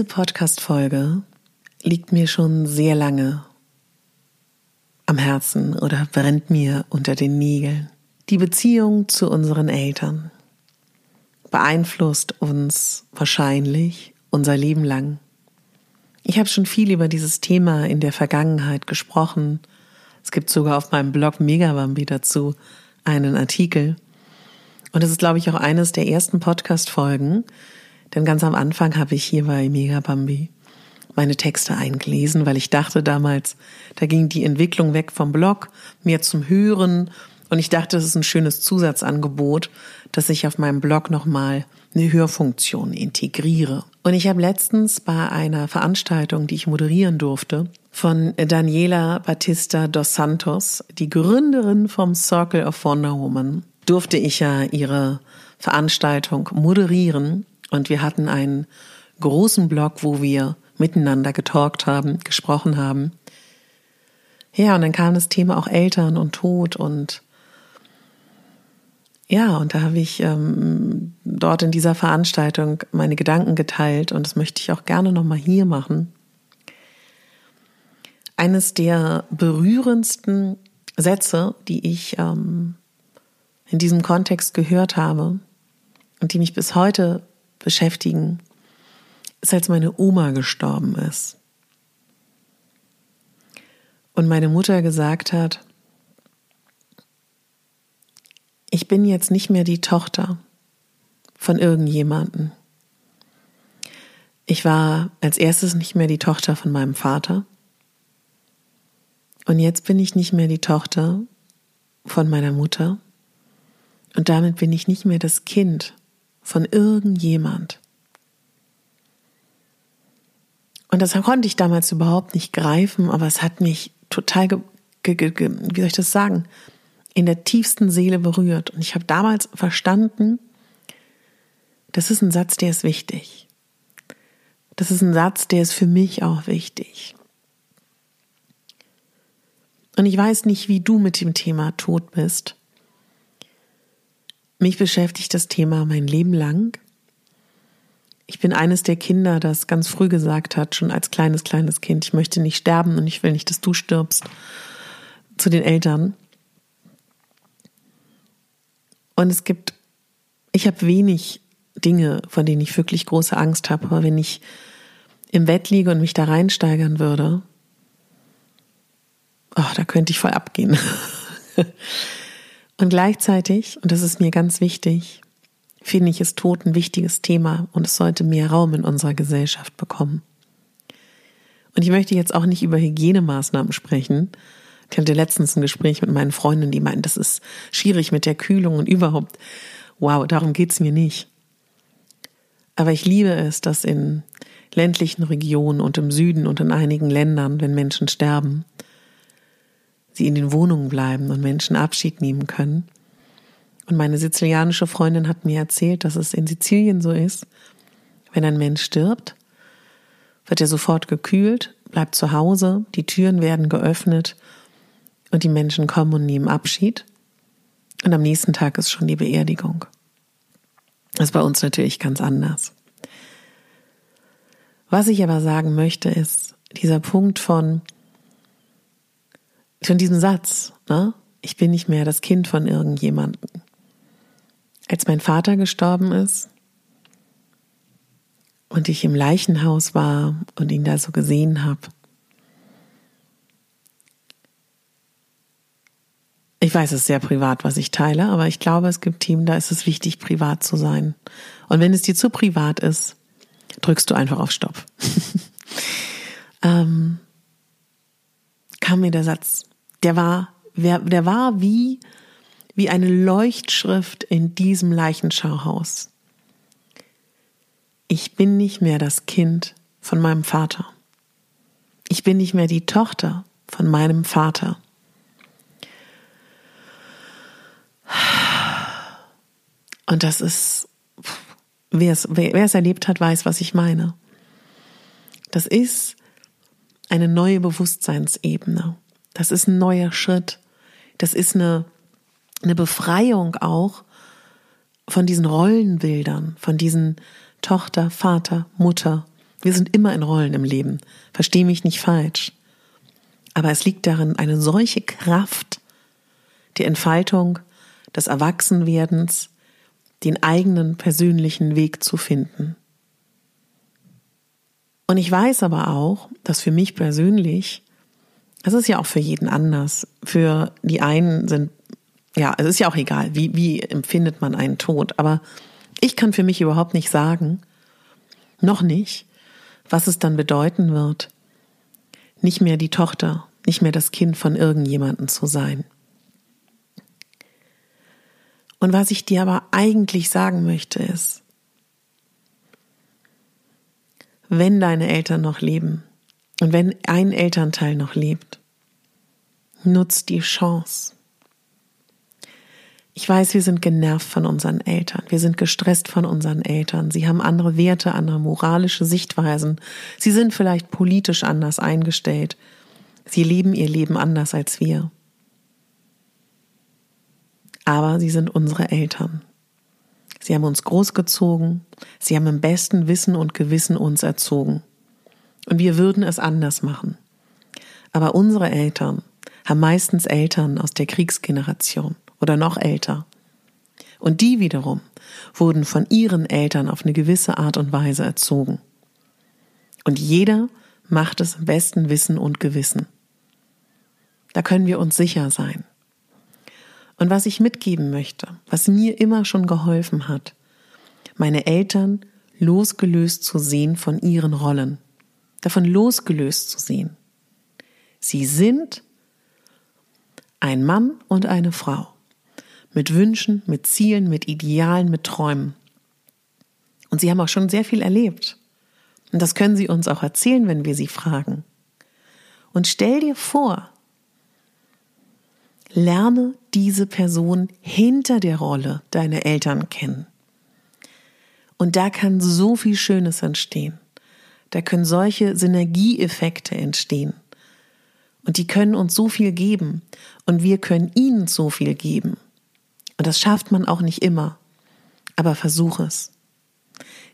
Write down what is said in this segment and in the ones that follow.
Diese Podcast-Folge liegt mir schon sehr lange am Herzen oder brennt mir unter den Nägeln. Die Beziehung zu unseren Eltern beeinflusst uns wahrscheinlich unser Leben lang. Ich habe schon viel über dieses Thema in der Vergangenheit gesprochen. Es gibt sogar auf meinem Blog Megabambi dazu einen Artikel. Und es ist, glaube ich, auch eines der ersten Podcast-Folgen, denn ganz am Anfang habe ich hier bei Mega Bambi meine Texte eingelesen, weil ich dachte damals, da ging die Entwicklung weg vom Blog, mehr zum Hören. Und ich dachte, das ist ein schönes Zusatzangebot, dass ich auf meinem Blog nochmal eine Hörfunktion integriere. Und ich habe letztens bei einer Veranstaltung, die ich moderieren durfte, von Daniela Batista dos Santos, die Gründerin vom Circle of Wonder Woman, durfte ich ja ihre Veranstaltung moderieren. Und wir hatten einen großen Blog, wo wir miteinander getalkt haben, gesprochen haben. Ja, und dann kam das Thema auch Eltern und Tod und ja, und da habe ich ähm, dort in dieser Veranstaltung meine Gedanken geteilt und das möchte ich auch gerne nochmal hier machen. Eines der berührendsten Sätze, die ich ähm, in diesem Kontext gehört habe und die mich bis heute beschäftigen, ist, als meine Oma gestorben ist. Und meine Mutter gesagt hat, ich bin jetzt nicht mehr die Tochter von irgendjemanden. Ich war als erstes nicht mehr die Tochter von meinem Vater. Und jetzt bin ich nicht mehr die Tochter von meiner Mutter. Und damit bin ich nicht mehr das Kind von irgendjemand. Und das konnte ich damals überhaupt nicht greifen, aber es hat mich total, wie soll ich das sagen, in der tiefsten Seele berührt. Und ich habe damals verstanden, das ist ein Satz, der ist wichtig. Das ist ein Satz, der ist für mich auch wichtig. Und ich weiß nicht, wie du mit dem Thema Tod bist. Mich beschäftigt das Thema mein Leben lang. Ich bin eines der Kinder, das ganz früh gesagt hat, schon als kleines, kleines Kind, ich möchte nicht sterben und ich will nicht, dass du stirbst, zu den Eltern. Und es gibt, ich habe wenig Dinge, von denen ich wirklich große Angst habe, aber wenn ich im Bett liege und mich da reinsteigern würde, oh, da könnte ich voll abgehen. Und gleichzeitig, und das ist mir ganz wichtig, finde ich es Tod ein wichtiges Thema und es sollte mehr Raum in unserer Gesellschaft bekommen. Und ich möchte jetzt auch nicht über Hygienemaßnahmen sprechen. Ich hatte letztens ein Gespräch mit meinen Freundinnen, die meinten, das ist schwierig mit der Kühlung und überhaupt. Wow, darum geht's mir nicht. Aber ich liebe es, dass in ländlichen Regionen und im Süden und in einigen Ländern, wenn Menschen sterben, sie in den Wohnungen bleiben und Menschen Abschied nehmen können. Und meine sizilianische Freundin hat mir erzählt, dass es in Sizilien so ist, wenn ein Mensch stirbt, wird er sofort gekühlt, bleibt zu Hause, die Türen werden geöffnet und die Menschen kommen und nehmen Abschied. Und am nächsten Tag ist schon die Beerdigung. Das ist bei uns natürlich ganz anders. Was ich aber sagen möchte, ist dieser Punkt von, von diesem Satz, ne? ich bin nicht mehr das Kind von irgendjemandem. Als mein Vater gestorben ist und ich im Leichenhaus war und ihn da so gesehen habe, Ich weiß, es ist sehr privat, was ich teile, aber ich glaube, es gibt Themen, da ist es wichtig, privat zu sein. Und wenn es dir zu privat ist, drückst du einfach auf Stopp. ähm, kam mir der Satz, der war, der war wie, wie eine Leuchtschrift in diesem Leichenschauhaus. Ich bin nicht mehr das Kind von meinem Vater. Ich bin nicht mehr die Tochter von meinem Vater. Und das ist, wer es, wer, wer es erlebt hat, weiß, was ich meine. Das ist eine neue Bewusstseinsebene. Das ist ein neuer Schritt. Das ist eine, eine Befreiung auch von diesen Rollenbildern, von diesen Tochter, Vater, Mutter. Wir sind immer in Rollen im Leben. Versteh mich nicht falsch. Aber es liegt darin eine solche Kraft die Entfaltung des Erwachsenwerdens, den eigenen persönlichen Weg zu finden. Und ich weiß aber auch, dass für mich persönlich, das ist ja auch für jeden anders. Für die einen sind, ja, es ist ja auch egal, wie, wie empfindet man einen Tod. Aber ich kann für mich überhaupt nicht sagen, noch nicht, was es dann bedeuten wird, nicht mehr die Tochter, nicht mehr das Kind von irgendjemanden zu sein. Und was ich dir aber eigentlich sagen möchte ist, wenn deine Eltern noch leben und wenn ein Elternteil noch lebt, nutz die Chance. Ich weiß, wir sind genervt von unseren Eltern, wir sind gestresst von unseren Eltern, sie haben andere Werte, andere moralische Sichtweisen, sie sind vielleicht politisch anders eingestellt, sie leben ihr Leben anders als wir aber sie sind unsere Eltern. Sie haben uns großgezogen, sie haben im besten Wissen und Gewissen uns erzogen. Und wir würden es anders machen. Aber unsere Eltern haben meistens Eltern aus der Kriegsgeneration oder noch älter. Und die wiederum wurden von ihren Eltern auf eine gewisse Art und Weise erzogen. Und jeder macht es im besten Wissen und Gewissen. Da können wir uns sicher sein. Und was ich mitgeben möchte, was mir immer schon geholfen hat, meine Eltern losgelöst zu sehen von ihren Rollen, davon losgelöst zu sehen. Sie sind ein Mann und eine Frau mit Wünschen, mit Zielen, mit Idealen, mit Träumen. Und sie haben auch schon sehr viel erlebt. Und das können sie uns auch erzählen, wenn wir sie fragen. Und stell dir vor, Lerne diese Person hinter der Rolle deiner Eltern kennen. Und da kann so viel Schönes entstehen. Da können solche Synergieeffekte entstehen. Und die können uns so viel geben. Und wir können ihnen so viel geben. Und das schafft man auch nicht immer. Aber versuch es.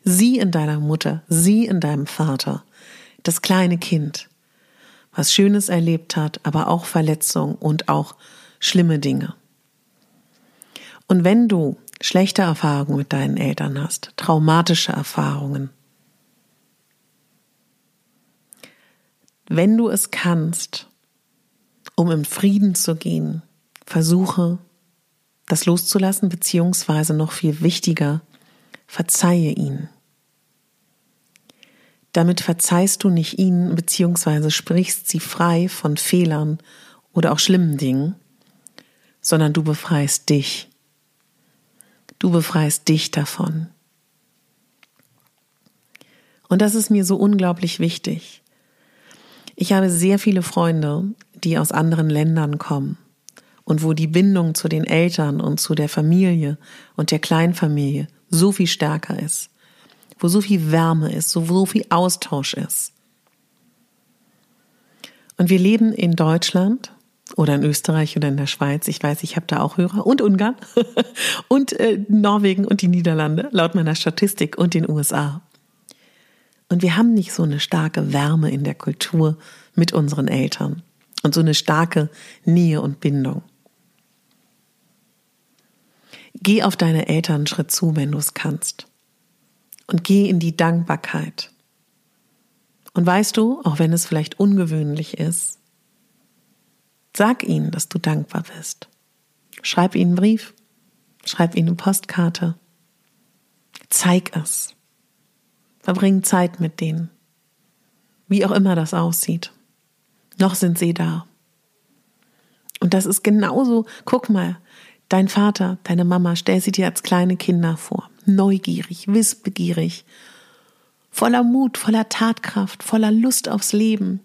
Sieh in deiner Mutter, sieh in deinem Vater, das kleine Kind, was Schönes erlebt hat, aber auch Verletzung und auch schlimme Dinge. Und wenn du schlechte Erfahrungen mit deinen Eltern hast, traumatische Erfahrungen, wenn du es kannst, um im Frieden zu gehen, versuche das loszulassen, beziehungsweise noch viel wichtiger, verzeihe ihnen. Damit verzeihst du nicht ihnen, beziehungsweise sprichst sie frei von Fehlern oder auch schlimmen Dingen, sondern du befreist dich. Du befreist dich davon. Und das ist mir so unglaublich wichtig. Ich habe sehr viele Freunde, die aus anderen Ländern kommen und wo die Bindung zu den Eltern und zu der Familie und der Kleinfamilie so viel stärker ist, wo so viel Wärme ist, so, so viel Austausch ist. Und wir leben in Deutschland oder in Österreich oder in der Schweiz. Ich weiß, ich habe da auch Hörer und Ungarn und äh, Norwegen und die Niederlande laut meiner Statistik und den USA. Und wir haben nicht so eine starke Wärme in der Kultur mit unseren Eltern und so eine starke Nähe und Bindung. Geh auf deine Eltern einen Schritt zu, wenn du es kannst. Und geh in die Dankbarkeit. Und weißt du, auch wenn es vielleicht ungewöhnlich ist, sag ihnen, dass du dankbar bist. Schreib ihnen einen Brief, schreib ihnen eine Postkarte. Zeig es. Verbring Zeit mit denen. Wie auch immer das aussieht. Noch sind sie da. Und das ist genauso, guck mal, dein Vater, deine Mama, stell sie dir als kleine Kinder vor. Neugierig, wissbegierig, voller Mut, voller Tatkraft, voller Lust aufs Leben.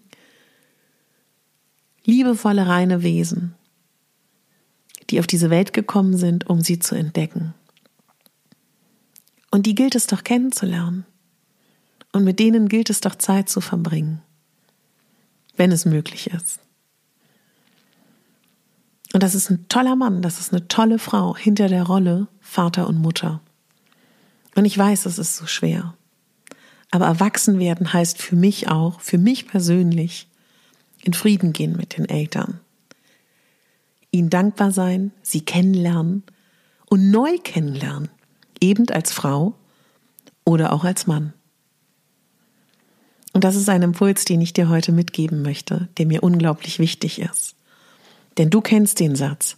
Liebevolle, reine Wesen, die auf diese Welt gekommen sind, um sie zu entdecken. Und die gilt es doch kennenzulernen. Und mit denen gilt es doch Zeit zu verbringen wenn es möglich ist. Und das ist ein toller Mann, das ist eine tolle Frau hinter der Rolle Vater und Mutter. Und ich weiß, es ist so schwer. Aber erwachsen werden heißt für mich auch, für mich persönlich, in Frieden gehen mit den Eltern. Ihnen dankbar sein, sie kennenlernen und neu kennenlernen, eben als Frau oder auch als Mann. Und das ist ein Impuls, den ich dir heute mitgeben möchte, der mir unglaublich wichtig ist. Denn du kennst den Satz,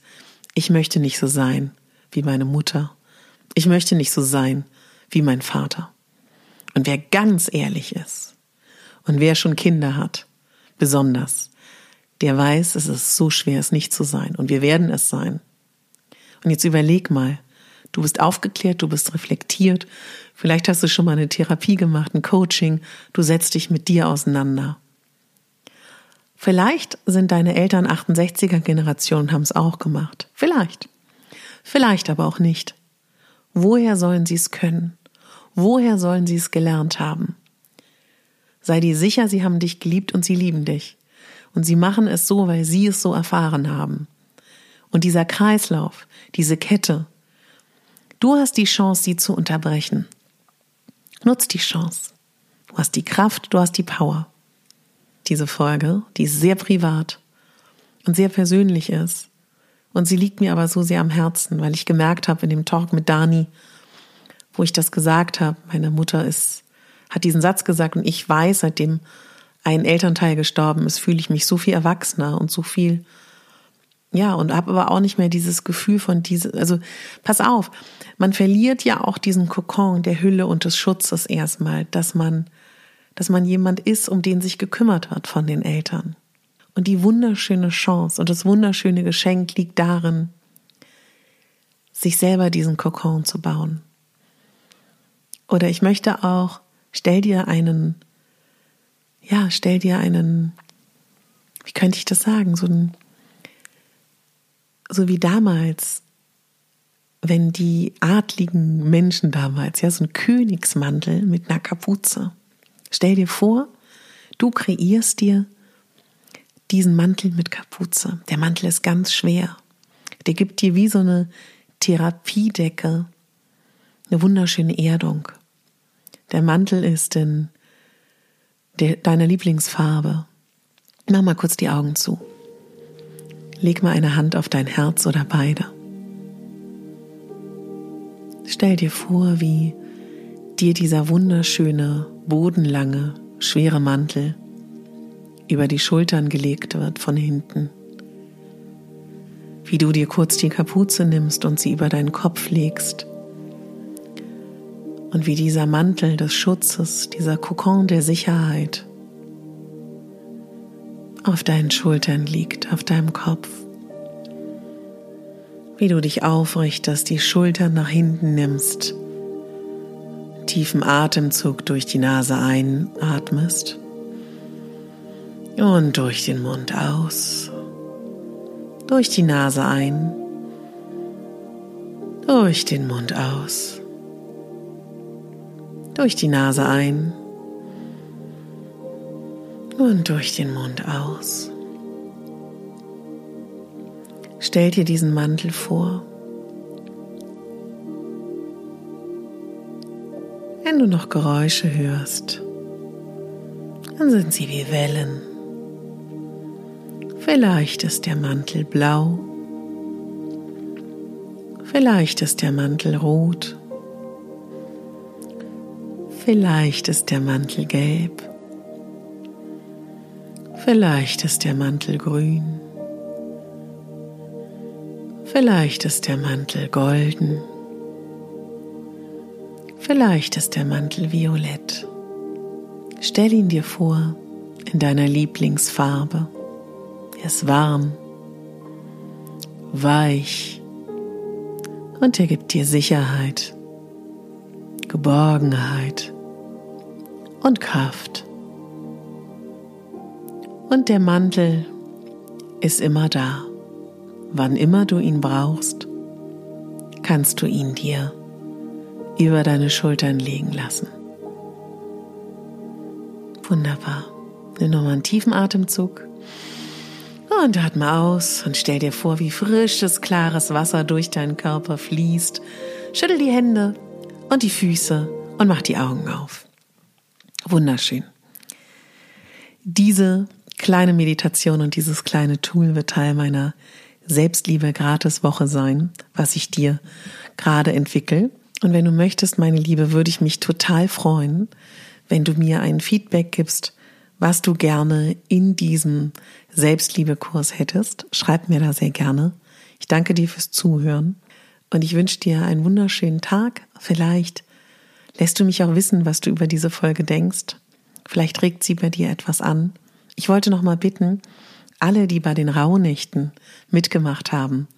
ich möchte nicht so sein wie meine Mutter. Ich möchte nicht so sein wie mein Vater. Und wer ganz ehrlich ist und wer schon Kinder hat, besonders, der weiß, es ist so schwer, es nicht zu sein. Und wir werden es sein. Und jetzt überleg mal, Du bist aufgeklärt, du bist reflektiert. Vielleicht hast du schon mal eine Therapie gemacht, ein Coaching. Du setzt dich mit dir auseinander. Vielleicht sind deine Eltern 68er Generation und haben es auch gemacht. Vielleicht. Vielleicht aber auch nicht. Woher sollen sie es können? Woher sollen sie es gelernt haben? Sei dir sicher, sie haben dich geliebt und sie lieben dich. Und sie machen es so, weil sie es so erfahren haben. Und dieser Kreislauf, diese Kette, Du hast die Chance, sie zu unterbrechen. Nutz die Chance. Du hast die Kraft, du hast die Power. Diese Folge, die sehr privat und sehr persönlich ist. Und sie liegt mir aber so sehr am Herzen, weil ich gemerkt habe in dem Talk mit Dani, wo ich das gesagt habe, meine Mutter ist, hat diesen Satz gesagt und ich weiß, seitdem ein Elternteil gestorben ist, fühle ich mich so viel erwachsener und so viel ja, und habe aber auch nicht mehr dieses Gefühl von diese, also pass auf, man verliert ja auch diesen Kokon der Hülle und des Schutzes erstmal, dass man, dass man jemand ist, um den sich gekümmert hat von den Eltern. Und die wunderschöne Chance und das wunderschöne Geschenk liegt darin, sich selber diesen Kokon zu bauen. Oder ich möchte auch, stell dir einen, ja, stell dir einen, wie könnte ich das sagen, so ein so wie damals, wenn die adligen Menschen damals, ja, so ein Königsmantel mit einer Kapuze. Stell dir vor, du kreierst dir diesen Mantel mit Kapuze. Der Mantel ist ganz schwer. Der gibt dir wie so eine Therapiedecke, eine wunderschöne Erdung. Der Mantel ist in deiner Lieblingsfarbe. Mach mal kurz die Augen zu. Leg mal eine Hand auf dein Herz oder beide. Stell dir vor, wie dir dieser wunderschöne, bodenlange, schwere Mantel über die Schultern gelegt wird von hinten. Wie du dir kurz die Kapuze nimmst und sie über deinen Kopf legst. Und wie dieser Mantel des Schutzes, dieser Kokon der Sicherheit auf deinen Schultern liegt, auf deinem Kopf. Wie du dich aufrichtest, die Schultern nach hinten nimmst, tiefen Atemzug durch die Nase einatmest und durch den Mund aus. Durch die Nase ein, durch den Mund aus. Durch die Nase ein und durch den Mund aus. Stell dir diesen Mantel vor. Wenn du noch Geräusche hörst, dann sind sie wie Wellen. Vielleicht ist der Mantel blau, vielleicht ist der Mantel rot, vielleicht ist der Mantel gelb, vielleicht ist der Mantel grün, vielleicht ist der Mantel golden. Vielleicht ist der Mantel violett. Stell ihn dir vor in deiner Lieblingsfarbe. Er ist warm, weich und er gibt dir Sicherheit, Geborgenheit und Kraft. Und der Mantel ist immer da. Wann immer du ihn brauchst, kannst du ihn dir über deine Schultern legen lassen. Wunderbar. Nimm nochmal einen tiefen Atemzug und atme aus und stell dir vor, wie frisches, klares Wasser durch deinen Körper fließt. Schüttel die Hände und die Füße und mach die Augen auf. Wunderschön. Diese kleine Meditation und dieses kleine Tool wird Teil meiner Selbstliebe Gratis Woche sein, was ich dir gerade entwickle. Und wenn du möchtest, meine Liebe, würde ich mich total freuen, wenn du mir ein Feedback gibst, was du gerne in diesem Selbstliebekurs hättest. Schreib mir da sehr gerne. Ich danke dir fürs Zuhören und ich wünsche dir einen wunderschönen Tag. Vielleicht lässt du mich auch wissen, was du über diese Folge denkst. Vielleicht regt sie bei dir etwas an. Ich wollte noch mal bitten, alle, die bei den Rauhnächten mitgemacht haben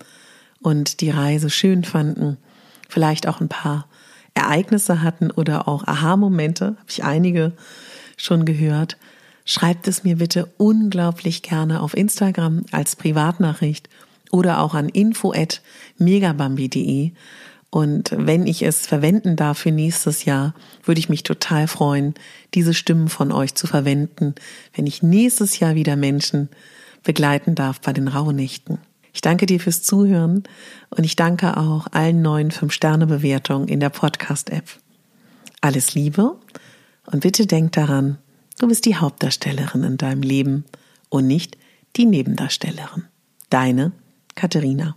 und die Reise schön fanden, vielleicht auch ein paar Ereignisse hatten oder auch Aha-Momente, habe ich einige schon gehört, schreibt es mir bitte unglaublich gerne auf Instagram als Privatnachricht oder auch an info@megabambi.de und wenn ich es verwenden darf für nächstes Jahr, würde ich mich total freuen, diese Stimmen von euch zu verwenden, wenn ich nächstes Jahr wieder Menschen begleiten darf bei den Rauhnächten. Ich danke dir fürs Zuhören und ich danke auch allen neuen 5-Sterne-Bewertungen in der Podcast-App. Alles Liebe und bitte denk daran, du bist die Hauptdarstellerin in deinem Leben und nicht die Nebendarstellerin. Deine Katharina.